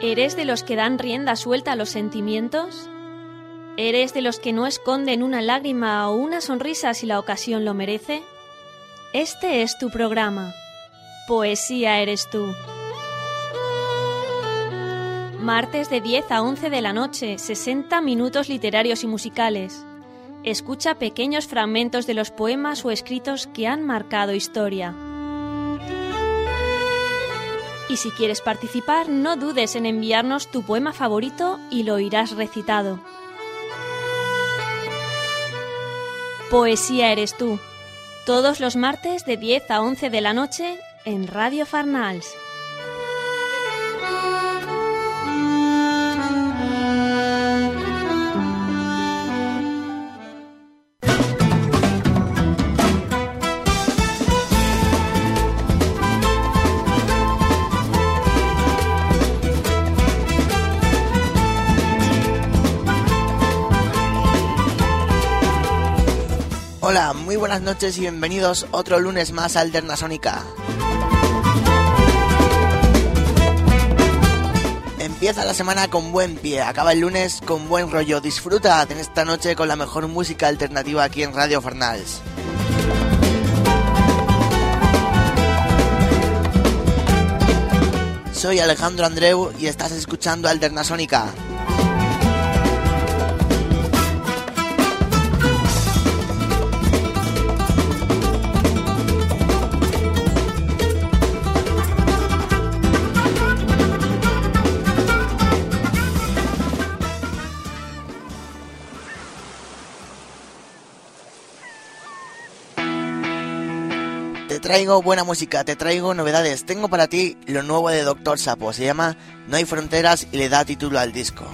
¿Eres de los que dan rienda suelta a los sentimientos? ¿Eres de los que no esconden una lágrima o una sonrisa si la ocasión lo merece? Este es tu programa. Poesía eres tú. Martes de 10 a 11 de la noche, 60 minutos literarios y musicales. Escucha pequeños fragmentos de los poemas o escritos que han marcado historia. Y si quieres participar, no dudes en enviarnos tu poema favorito y lo irás recitado. Poesía eres tú. Todos los martes de 10 a 11 de la noche en Radio Farnals. Hola, muy buenas noches y bienvenidos otro lunes más a Alternasónica. Empieza la semana con buen pie, acaba el lunes con buen rollo. Disfruta de esta noche con la mejor música alternativa aquí en Radio Fornals. Soy Alejandro Andreu y estás escuchando Alternasónica. Te traigo buena música, te traigo novedades. Tengo para ti lo nuevo de Doctor Sapo. Se llama No hay fronteras y le da título al disco.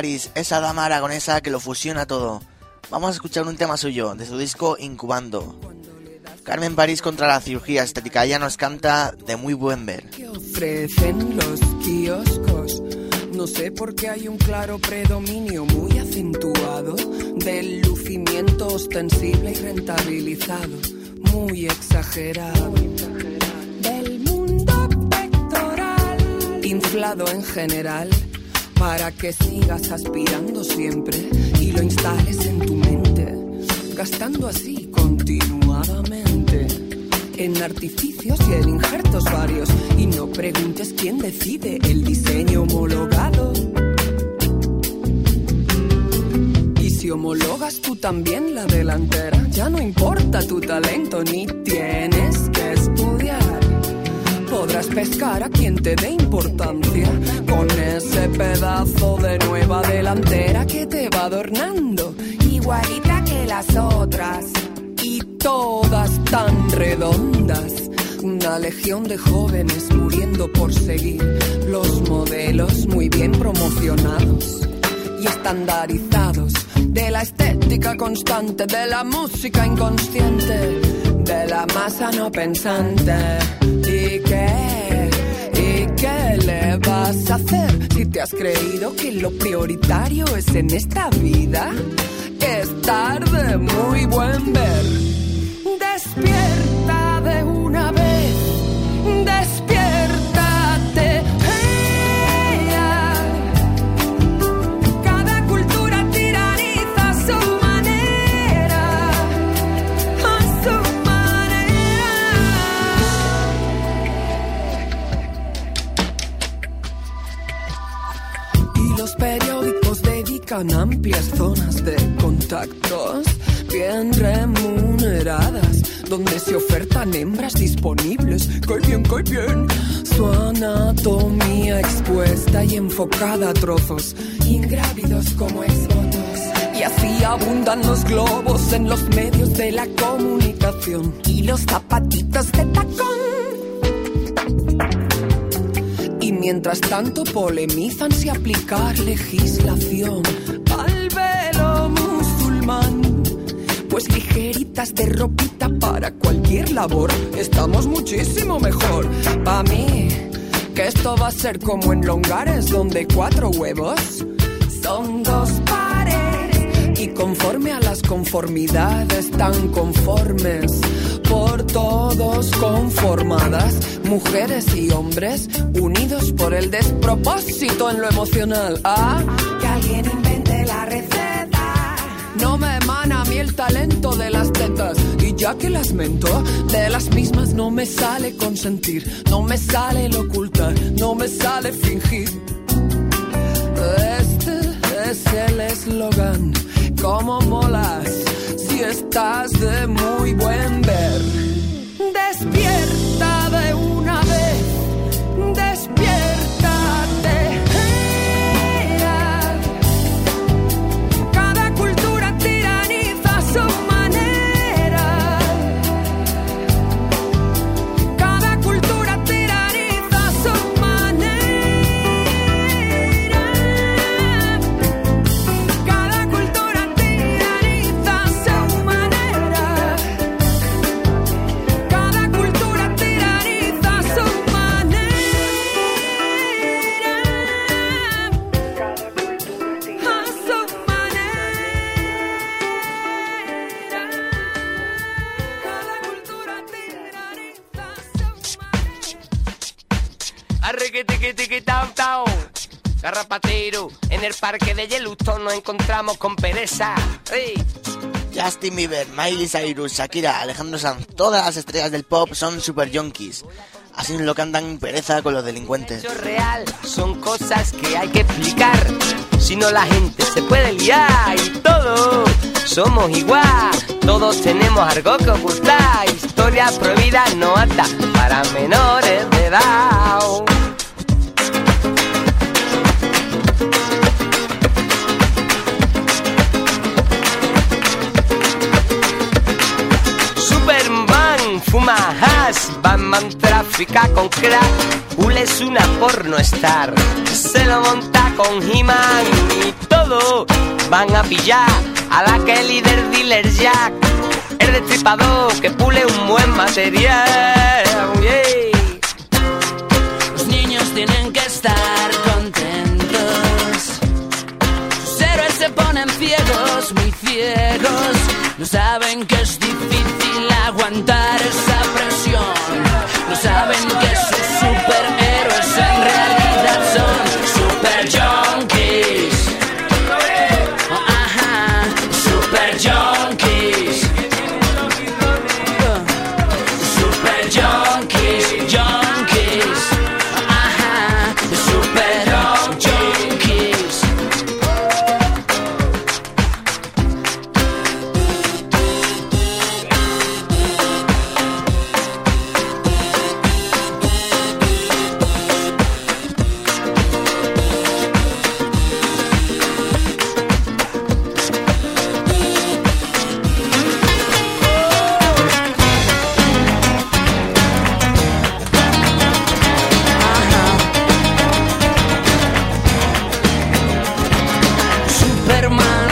París, esa dama aragonesa que lo fusiona todo. Vamos a escuchar un tema suyo, de su disco Incubando. Carmen París contra la cirugía estética, ella nos canta de muy buen ver. ¿Qué ofrecen los kioscos? No sé por qué hay un claro predominio muy acentuado del lucimiento ostensible y rentabilizado, muy exagerado. Del mundo pectoral, inflado en general, para que sigas aspirando siempre y lo instales en tu mente, gastando así continuadamente en artificios y en injertos varios. Y no preguntes quién decide el diseño homologado. Y si homologas tú también la delantera, ya no importa tu talento ni tienes que estudiar. Podrás pescar a quien te dé importancia con ese pedazo de nueva delantera que te va adornando, igualita que las otras y todas tan redondas. Una legión de jóvenes muriendo por seguir los modelos muy bien promocionados y estandarizados de la estética constante, de la música inconsciente, de la masa no pensante. ¿Y qué? ¿Y qué le vas a hacer si te has creído que lo prioritario es en esta vida? Estar de muy buen ver. Despierta dedican amplias zonas de contactos bien remuneradas, donde se ofertan hembras disponibles. ¡Qué bien, qué bien! Su anatomía expuesta y enfocada a trozos, ingrávidos como exvotos. Y así abundan los globos en los medios de la comunicación y los zapatitos de tacón. Mientras tanto polemizan si aplicar legislación al velo musulmán. Pues ligeritas de ropita para cualquier labor, estamos muchísimo mejor. Pa' mí, que esto va a ser como en longares donde cuatro huevos son dos pares. Y conforme a las conformidades tan conformes, por todos conformadas, mujeres y hombres unidos por el despropósito en lo emocional. Ah, que alguien invente la receta. No me emana a mí el talento de las tetas. Y ya que las mento, de las mismas no me sale consentir, no me sale el ocultar, no me sale fingir. Este es el eslogan. ¿Cómo molas estás de muy buen ver? Despierta Arrequitiquitiquitao, Garrapatero, en el parque de Yellowstone nos encontramos con pereza. ¡Ey! Justin Bieber, Miley Cyrus, Shakira, Alejandro Sanz, todas las estrellas del pop son super junkies. Así lo cantan pereza con los delincuentes. Real son cosas que hay que explicar. Si no la gente se puede liar y todos somos igual. Todos tenemos algo que ocultar. Historia prohibida no apta para menores de edad. Fuma hash, Batman trafica con crack, Ul es una porno star, se lo monta con He-Man y todo. Van a pillar a la que líder dealer Jack, el destripador que pule un buen material. Los niños tienen que estar contentos. Sus héroes se ponen ciegos, muy ciegos. No saben que es difícil aguantar esa presión. No saben que sus superhéroes en realidad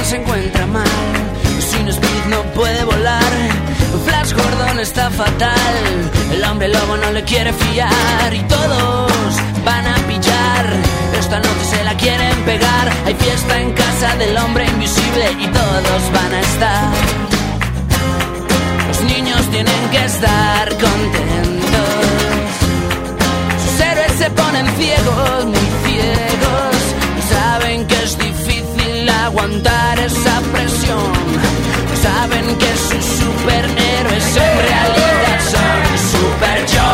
se encuentra mal, sin speed no puede volar. Flash Gordon está fatal, el hombre lobo no le quiere fiar y todos van a pillar. Esta noche se la quieren pegar. Hay fiesta en casa del hombre invisible y todos van a estar. Los niños tienen que estar contentos. Sus héroes se ponen ciegos, muy ciegos. Y saben que es difícil aguantar esa presión. Saben que sus superhéroes en realidad son super junkies.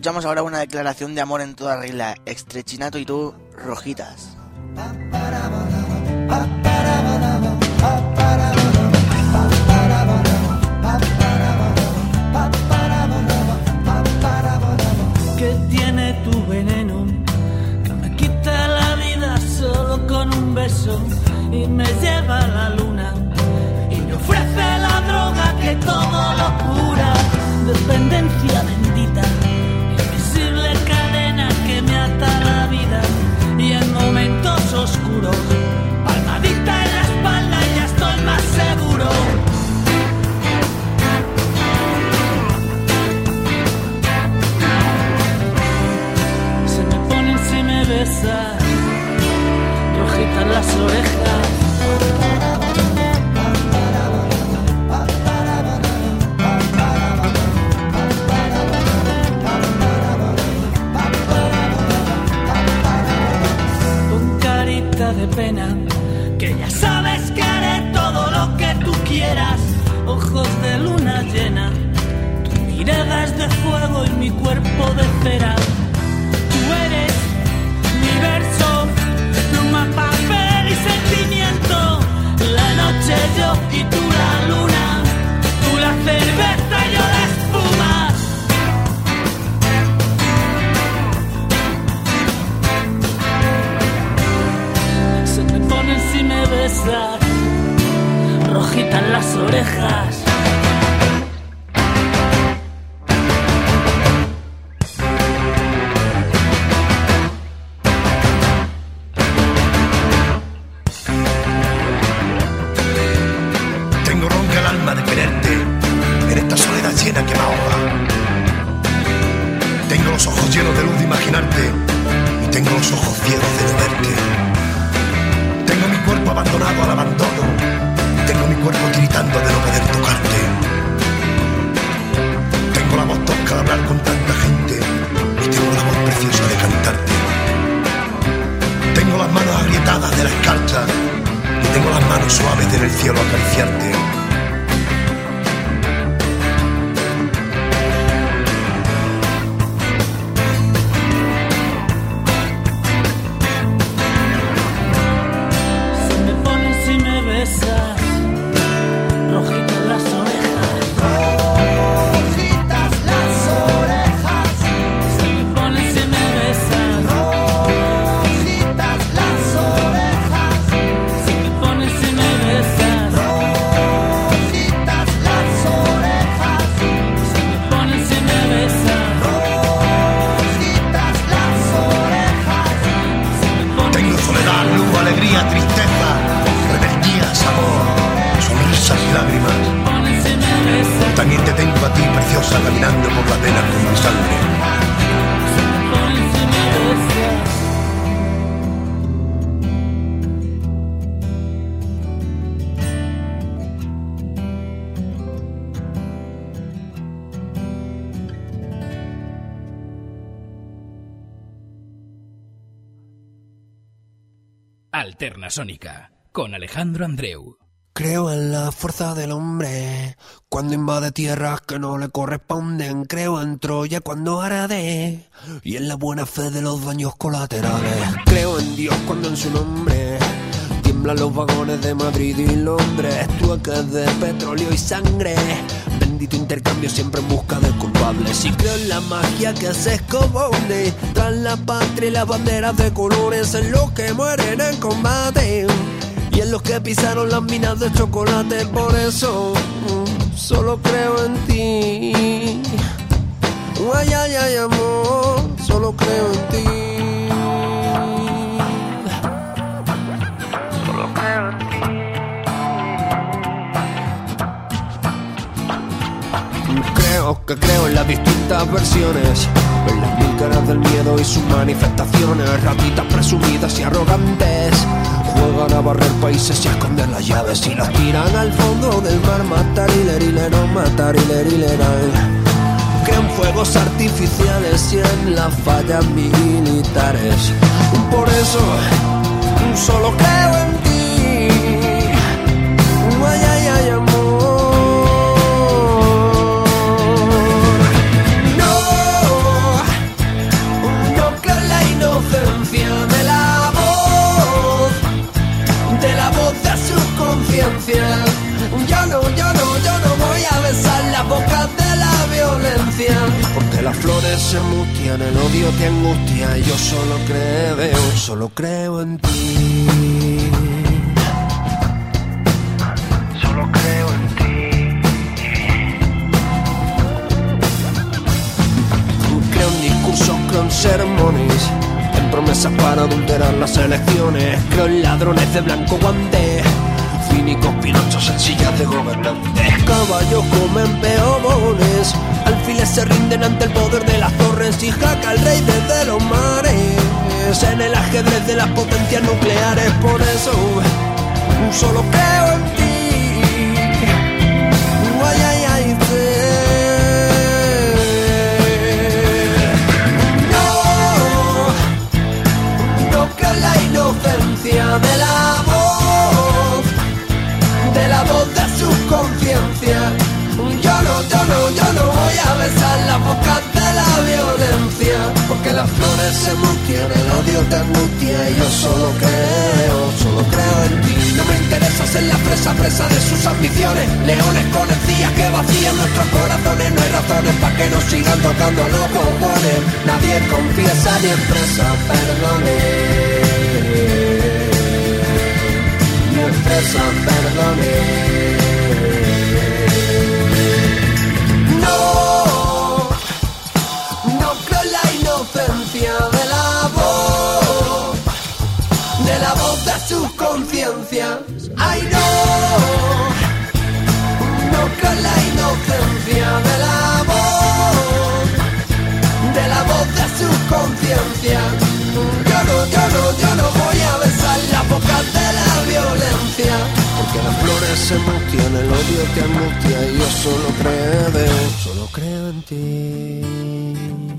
Escuchamos ahora una declaración de amor en toda regla. Estrechinato y tú, rojitas. que tiene tu veneno, que me quita la vida solo con un beso y me lleva a la luna y me ofrece la droga que todo lo cura, dependencia bendita, besas, rojitas las orejas. De pena, que ya sabes que haré todo lo que tú quieras. Ojos de luna llena, tu mirada es de fuego y mi cuerpo de cera. yo y tú la luna, tú la cerveza y yo la espuma. Se me ponen si me besas, rojitas las orejas. Alterna Sónica con Alejandro Andreu. Creo en la fuerza del hombre cuando invade tierras que no le corresponden. Creo en Troya cuando arade y en la buena fe de los daños colaterales. Creo en Dios cuando en su nombre tiemblan los vagones de Madrid y Londres. Trueques de petróleo y sangre. Bendito intercambio siempre en busca de culpables. Y creo en la magia que se esconde tras la patria y las banderas de colores en los que mueren en combate. Y en los que pisaron las minas de chocolate, por eso mm, solo creo en ti. Ay, ay, ay, amor, solo creo en ti. Solo creo en ti. Que creo en las distintas versiones, en las mil caras del miedo y sus manifestaciones, ratitas presumidas y arrogantes. Juegan a barrer países y a esconder las llaves y las tiran al fondo del mar. Matar y leer no matar y leer Creo en fuegos artificiales y en las fallas militares. Por eso solo creo en las flores se mustian, el odio te angustia. Y yo solo creo, solo creo en ti. Solo creo en ti. Creo en discursos, creo en sermones, en promesas para adulterar las elecciones. Creo en ladrones de blanco guante, cínicos pinochos en sillas de gobernantes. Caballos comen peobones, alfiles se rinden ante el poder de las torres y jaca el rey desde los mares. En el ajedrez de las potencias nucleares, por eso solo creo en ti. Ay, ay, No, no en la inocencia de la besar la boca de la violencia, porque las flores se mustian, el odio te angustia y yo solo creo, solo creo en ti. No me interesa ser la presa, presa de sus ambiciones, leones con encías que vacían nuestros corazones, no hay razones para que nos sigan tocando los cojones. Nadie confiesa ni expresa perdones. Ni expresa perdones. Ay no, no con la inocencia de la voz, de la voz de su conciencia. Yo no, yo no, yo no voy a besar la boca de la violencia. Porque las flores se mustian, el odio te angustia y yo solo creo, solo creo en ti.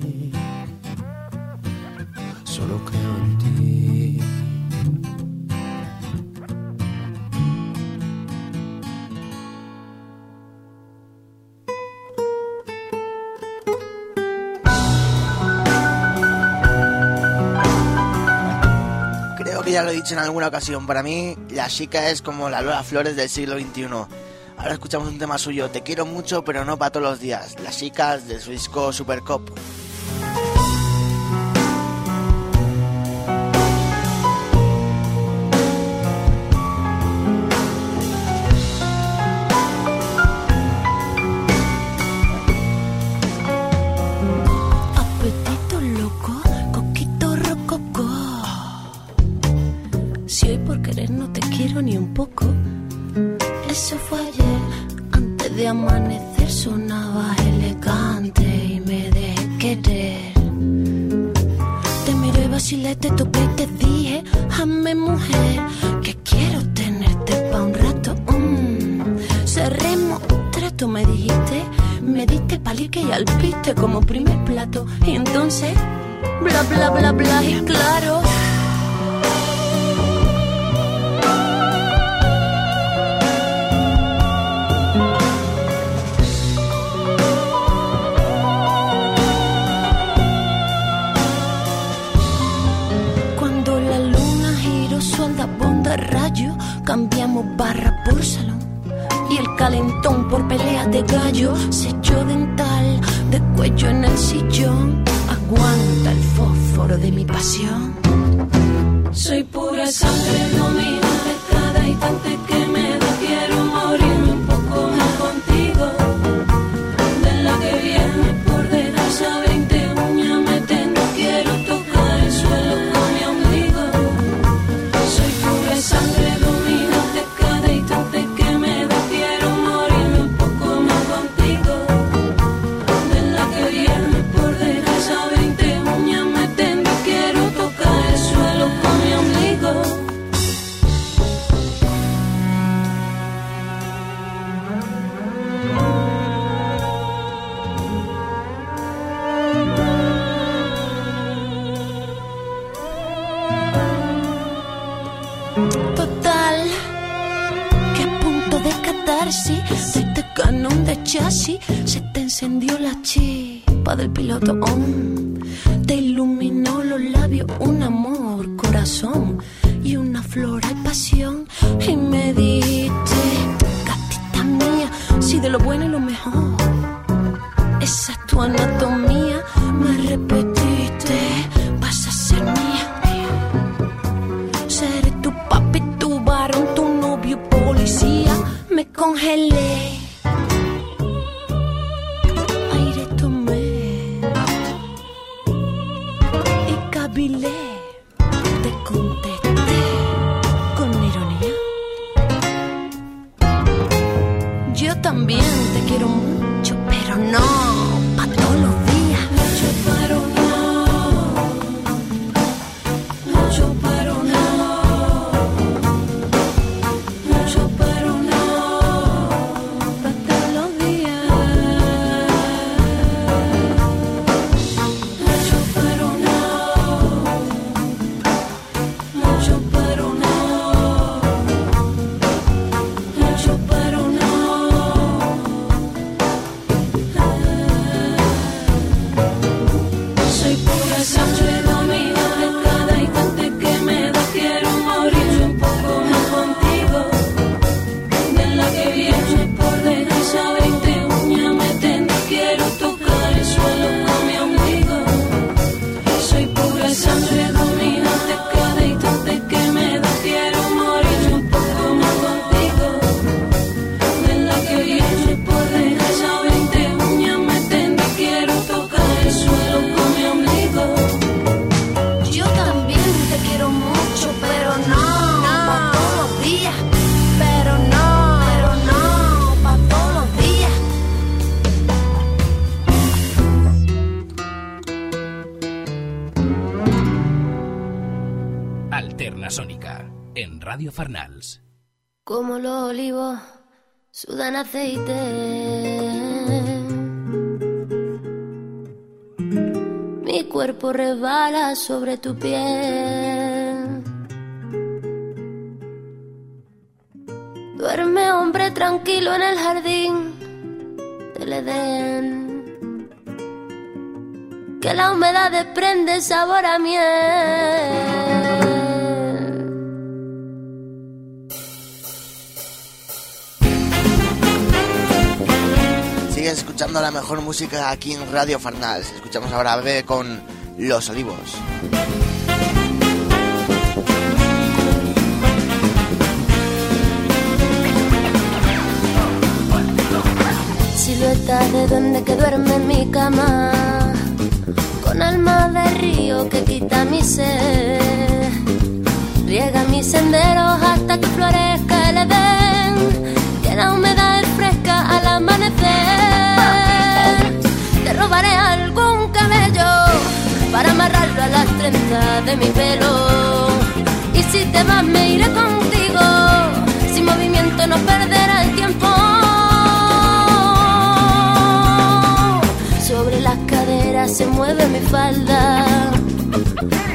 dicho en alguna ocasión, para mí la chica es como la Lola Flores del siglo XXI. Ahora escuchamos un tema suyo, Te quiero mucho, pero no para todos los días. Las chicas de su disco Supercop. Mi cuerpo resbala sobre tu piel. Duerme hombre tranquilo en el jardín del Edén. Que la humedad desprende sabor a miel. Escuchando la mejor música aquí en Radio Farnals. Escuchamos ahora a Bebe con Los Olivos. Silueta de duende que duerme en mi cama, con alma de río que quita mi sed. Riega mis senderos hasta que florezca de mi pelo. Y si te vas me iré contigo, sin movimiento no perderá el tiempo. Sobre las caderas se mueve mi falda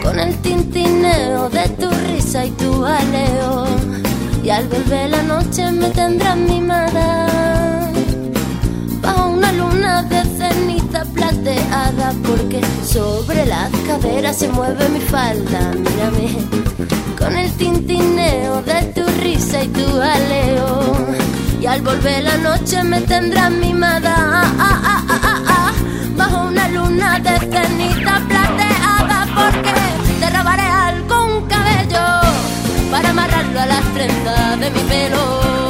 con el tintineo de tu risa y tu aleo. Y al volver la noche me tendrás mimada porque sobre las caderas se mueve mi falda. Mírame con el tintineo de tu risa y tu aleo. Y al volver la noche me tendrás mimada ah, ah, ah, ah, ah, ah, bajo una luna de ceniza plateada porque te robaré algún cabello para amarrarlo a las trenzas de mi pelo.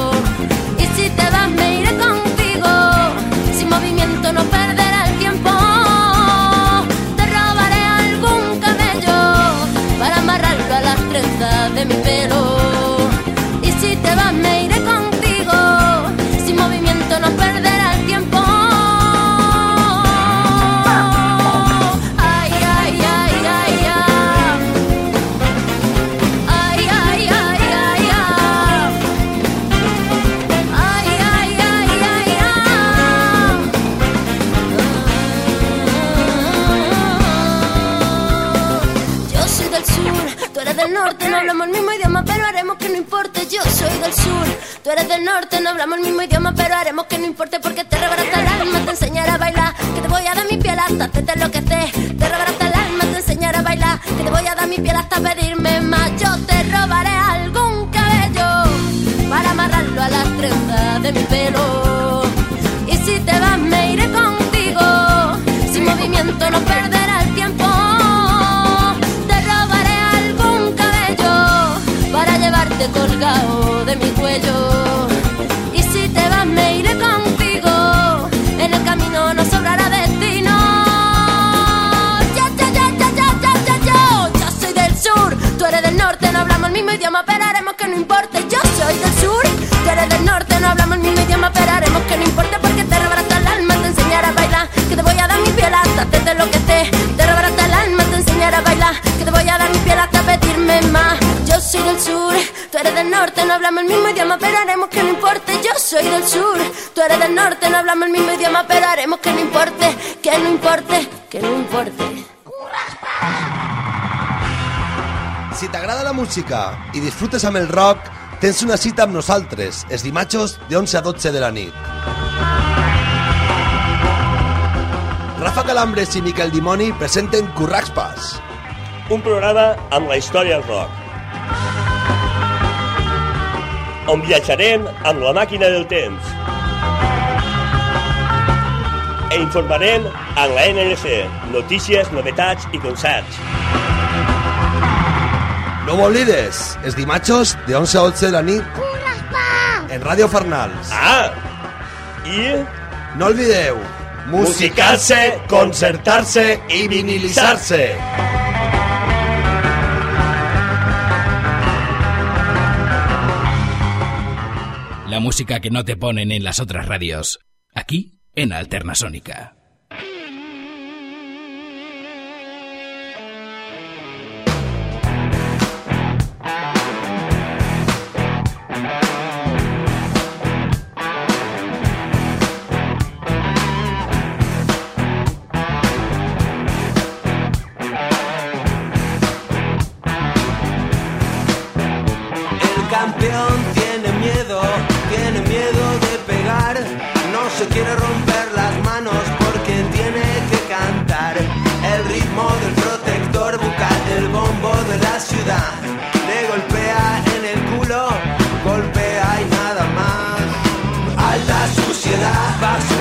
Eres del norte, no hablamos el mismo idioma, pero haremos que no importe. Yo soy del sur, tú eres del norte, no hablamos el mismo idioma, pero haremos que no importe porque te rebarata el alma, te enseñaré a bailar, que te voy a dar mi piel hasta te enloquecer. Te rebarata el alma, te enseñaré a bailar, que te voy a dar mi piel hasta pedirme más. Yo te robaré te lo que te, te rebarata el alma, te enseñaré a bailar, que te voy a dar mi piel hasta pedirme más. Yo soy del sur, tú eres del norte, no hablamos el mismo idioma, pero haremos que no importe. Yo soy del sur, tú eres del norte, no hablamos el mismo idioma, pero haremos que no importe, que no importe, que no importe. Si t'agrada la música i disfrutes amb el rock, tens una cita amb nosaltres, els dimatxos de 11 a 12 de la nit. Rafa Calambres i Miquel Dimoni presenten Curraxpas. Un programa amb la història del rock. On viatjarem amb la màquina del temps. E informarem amb la NLC, notícies, novetats i concerts. No ho oblides, els dimatxos de 11 a 12 de la nit en Ràdio Farnals. Ah! I... No olvideu, musicar-se, concertar-se i vinilitzar-se. La música que no te ponen en las otras radios. Aquí, en Alternasónica.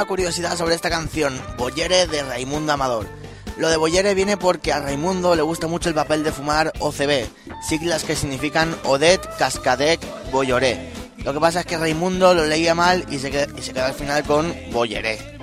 Una curiosidad sobre esta canción, Boyere de Raimundo Amador. Lo de Boyere viene porque a Raimundo le gusta mucho el papel de fumar OCB, siglas que significan Odet Cascadec Boyoré. Lo que pasa es que Raimundo lo leía mal y se queda al final con Boyeré.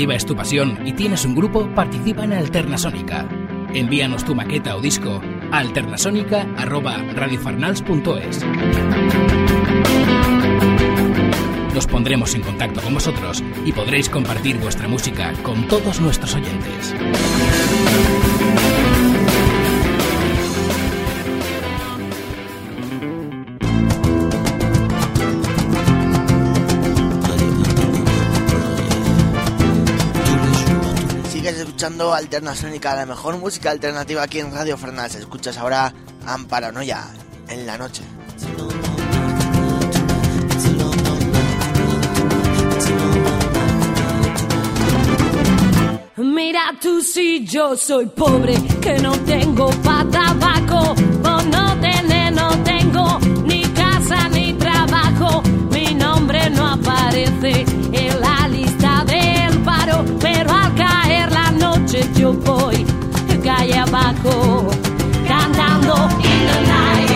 Alternativa es tu pasión y tienes un grupo, participa en Alternasónica. Envíanos tu maqueta o disco a alternasónica.radiofarnals.es. Nos pondremos en contacto con vosotros y podréis compartir vuestra música con todos nuestros oyentes. Escuchando Alternasónica, la mejor música alternativa aquí en Radio Fernás. Escuchas ahora Amparanoia en la noche. Mira tú si yo soy pobre, que no tengo pa' tabaco, la noche yo voy calle abajo, cantando in the night, in the night,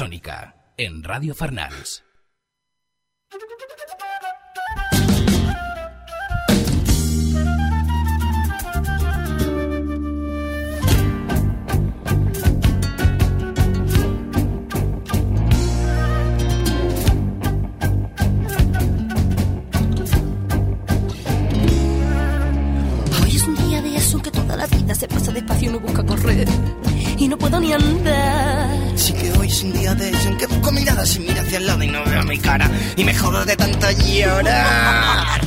Alternasónica, en Radio Farnals. Hoy es un día de eso que toda la vida se pasa despacio y no busca correr. Y no puedo ni andar. Sí que hoy es un día de eso en que busco miradas y mira hacia el lado y no veo mi cara. Y me jodo de tanto llorar.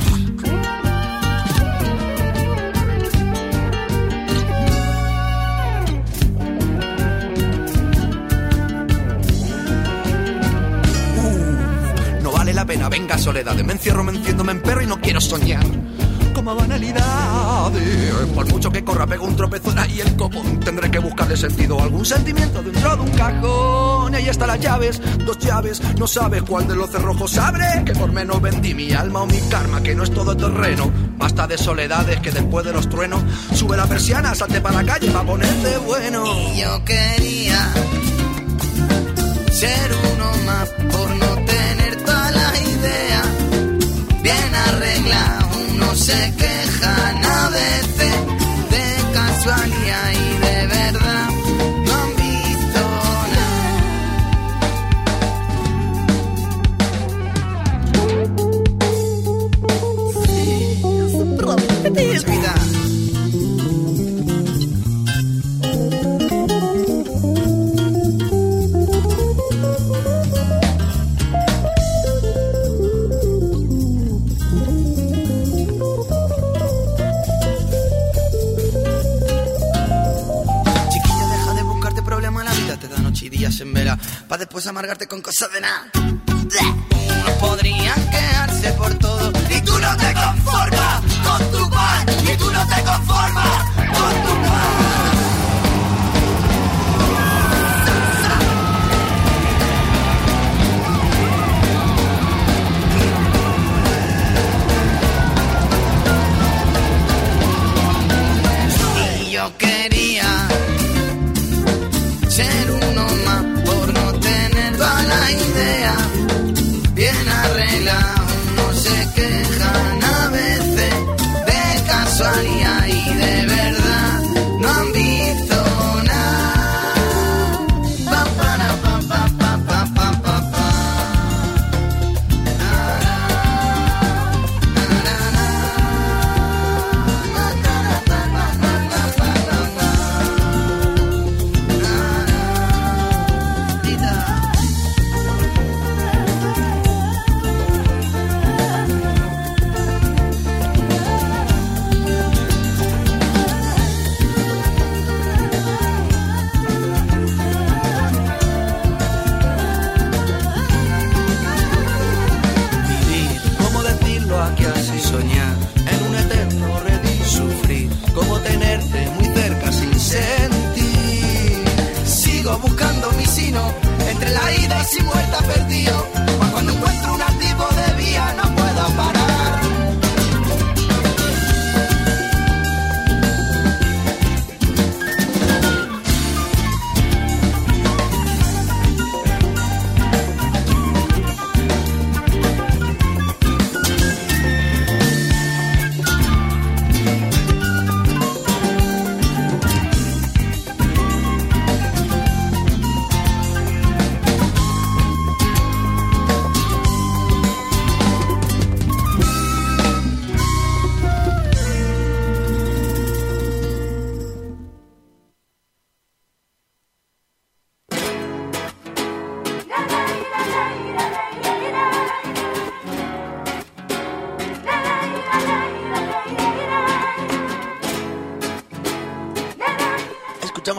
No vale la pena, venga soledad. Me encierro, me enciendo, me emperro y no quiero soñar. Banalidades. Por mucho que corra, pego un tropezón y el copón. Tendré que buscarle sentido. Algún sentimiento dentro de un cajón. Ahí están las llaves, dos llaves. No sabes cuál de los cerrojos abre. Que por menos vendí mi alma o mi karma, que no es todo terreno. Basta de soledades que después de los truenos. Sube la persiana, salte para la calle para ponerte bueno. Y yo quería ser uno más por no tener toda la idea bien arreglado. Se quejan a veces de casualidad y de verdad después amargarte con cosas de nada. Unos podrían quejarse por todo, y tú no te conformas con tu pan, y tú no te conformas ¿cómo tenerte muy cerca sin sentir? Sigo buscando mi sino entre la ida y muerta perdido.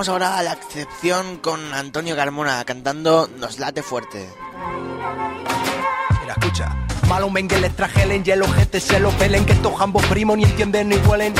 Escuchamos ahora la excepción con Antonio Carmona cantando Nos late fuerte. Mira, escucha. Malo vengue les trajelen y el ojete se lo pelen que estos ambos primos ni entienden ni huelen.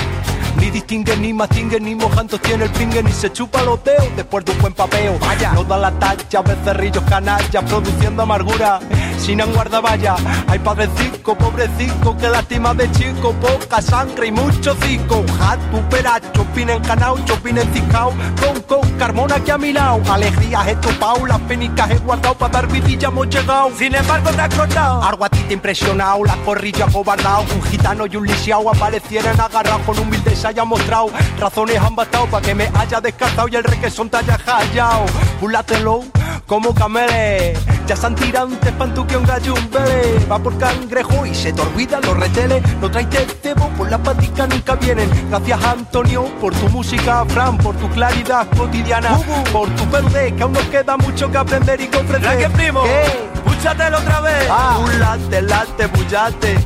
Ni distinguen, ni mastinguen, ni mojantos tiene el pingue, ni se chupa los dedos después de un buen papeo. Vaya, no da la talla, becerrillos canallas, produciendo amargura. Cocinan guardavalla. Hay padrecico, pobrecico, que lástima de chico, poca sangre y mucho cico. Hat, pupera, chopin en canao, chopin en cicao, con con carmona que a mi lado. Alegrías he topado, las penicas he guardado, para dar vidilla hemos llegado. Sin embargo, te has cortado. Algo a ti te impresionado, las corrillas cobardao, un gitano y un lisiao aparecieran agarrados con humildad se haya mostrado. Razones han bastado para que me haya descartado y el requesón te haya hallado. Púlatelo como camele. Ya se han tirado un tespantu que un gallo un bebé. Va por cangrejo y se te olvidan los reteles. No traes cebo, por las paticas nunca vienen. Gracias Antonio por tu música, Fran, por tu claridad cotidiana. Por tu verde, que aún nos queda mucho que aprender y comprender. ¿Qué, primo? ¿Qué? Púchatelo otra vez. Ah. Un latte, latte, bullate.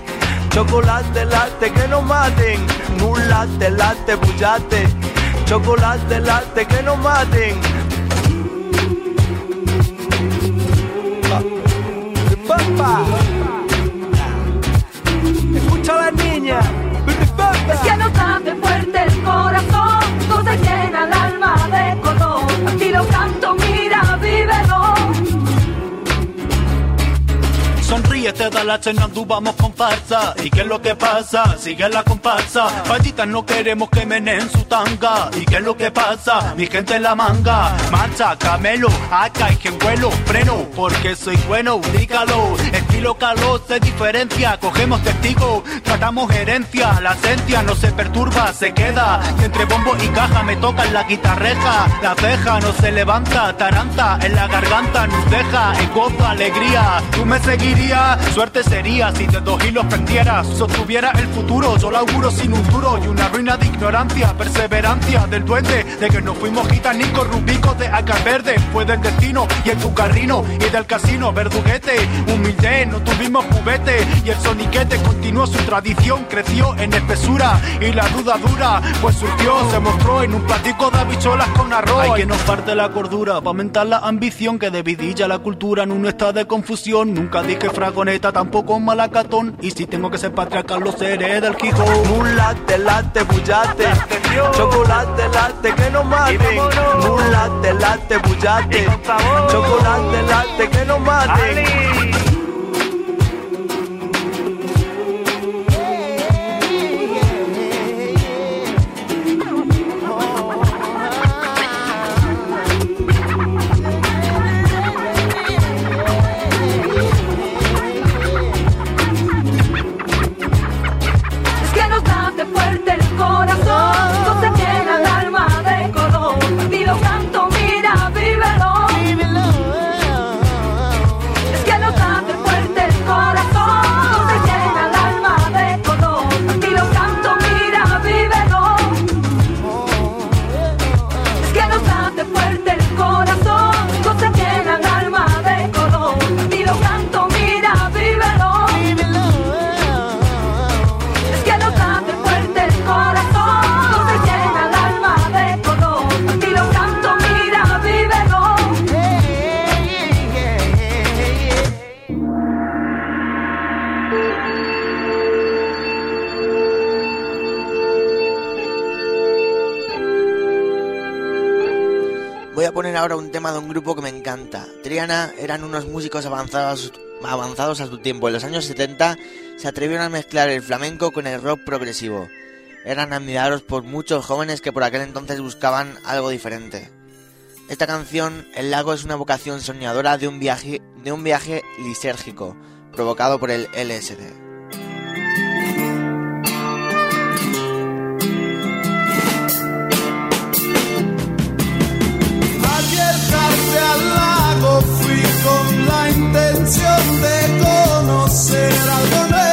Chocolate, latte, que no maten. Un latte, latte, bullate. Chocolate, latte, que no maten. Escucha a la niña. 7 da la cena anduvamos con farsa. ¿Y qué es lo que pasa? Sigue la comparsa. Fallitas no queremos que menen su tanga. ¿Y qué es lo que pasa? Mi gente en la manga. Marcha, camelo, acá y genguelo. Freno, porque soy bueno, dígalo. Estilo calor se diferencia. Cogemos testigos, tratamos herencia. La esencia no se perturba, se queda. Entre bombo y caja me tocan la guitarreja. La ceja no se levanta, taranta. En la garganta nos deja, en gozo, alegría. Tú me seguirías suerte sería si de dos hilos prendieras. Sostuviera el futuro, yo lo auguro sin un duro y una ruina de ignorancia, perseverancia del duende, de que no fuimos gitanicos rubicos de acá verde. Fue del destino y el cucarrino y del casino verduguete. Humilde, no tuvimos juguete y el soniquete continuó su tradición, creció en espesura y la duda dura, pues surgió, se mostró en un platico de habichuelas con arroz. Hay que nos parte la cordura, para aumentar la ambición que de vidilla la cultura en un estado de confusión. Nunca dije fragoneta, tampoco malacatón. Y si tengo que ser patriarcal, lo seré del Quijote. Un latte, latte, bullate. Chocolate, latte, que no maten. Un latte, latte, bullate. Chocolate, latte, que no maten. Poner ahora un tema de un grupo que me encanta. Triana eran unos músicos avanzados, a su tiempo. En los años 70 se atrevieron a mezclar el flamenco con el rock progresivo. Eran admirados por muchos jóvenes que por aquel entonces buscaban algo diferente. Esta canción, El lago, es una vocación soñadora de un viaje, de un viaje lisérgico provocado por el LSD. Intención de conocer algo nuevo.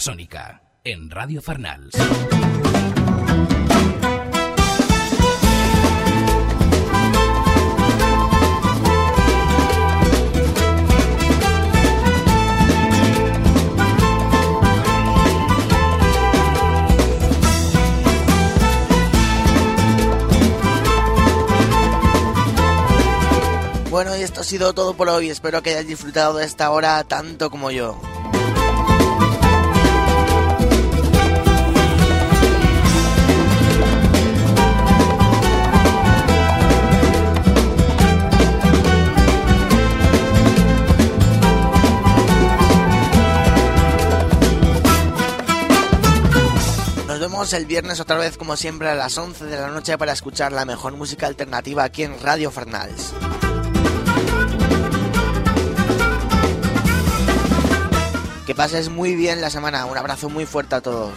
Sónica en Radio Farnals. Bueno, y esto ha sido todo por hoy. Espero que hayáis disfrutado de esta hora tanto como yo. El viernes otra vez como siempre a las 11 de la noche para escuchar la mejor música alternativa aquí en Radio Fernals. Que pases muy bien la semana. Un abrazo muy fuerte a todos.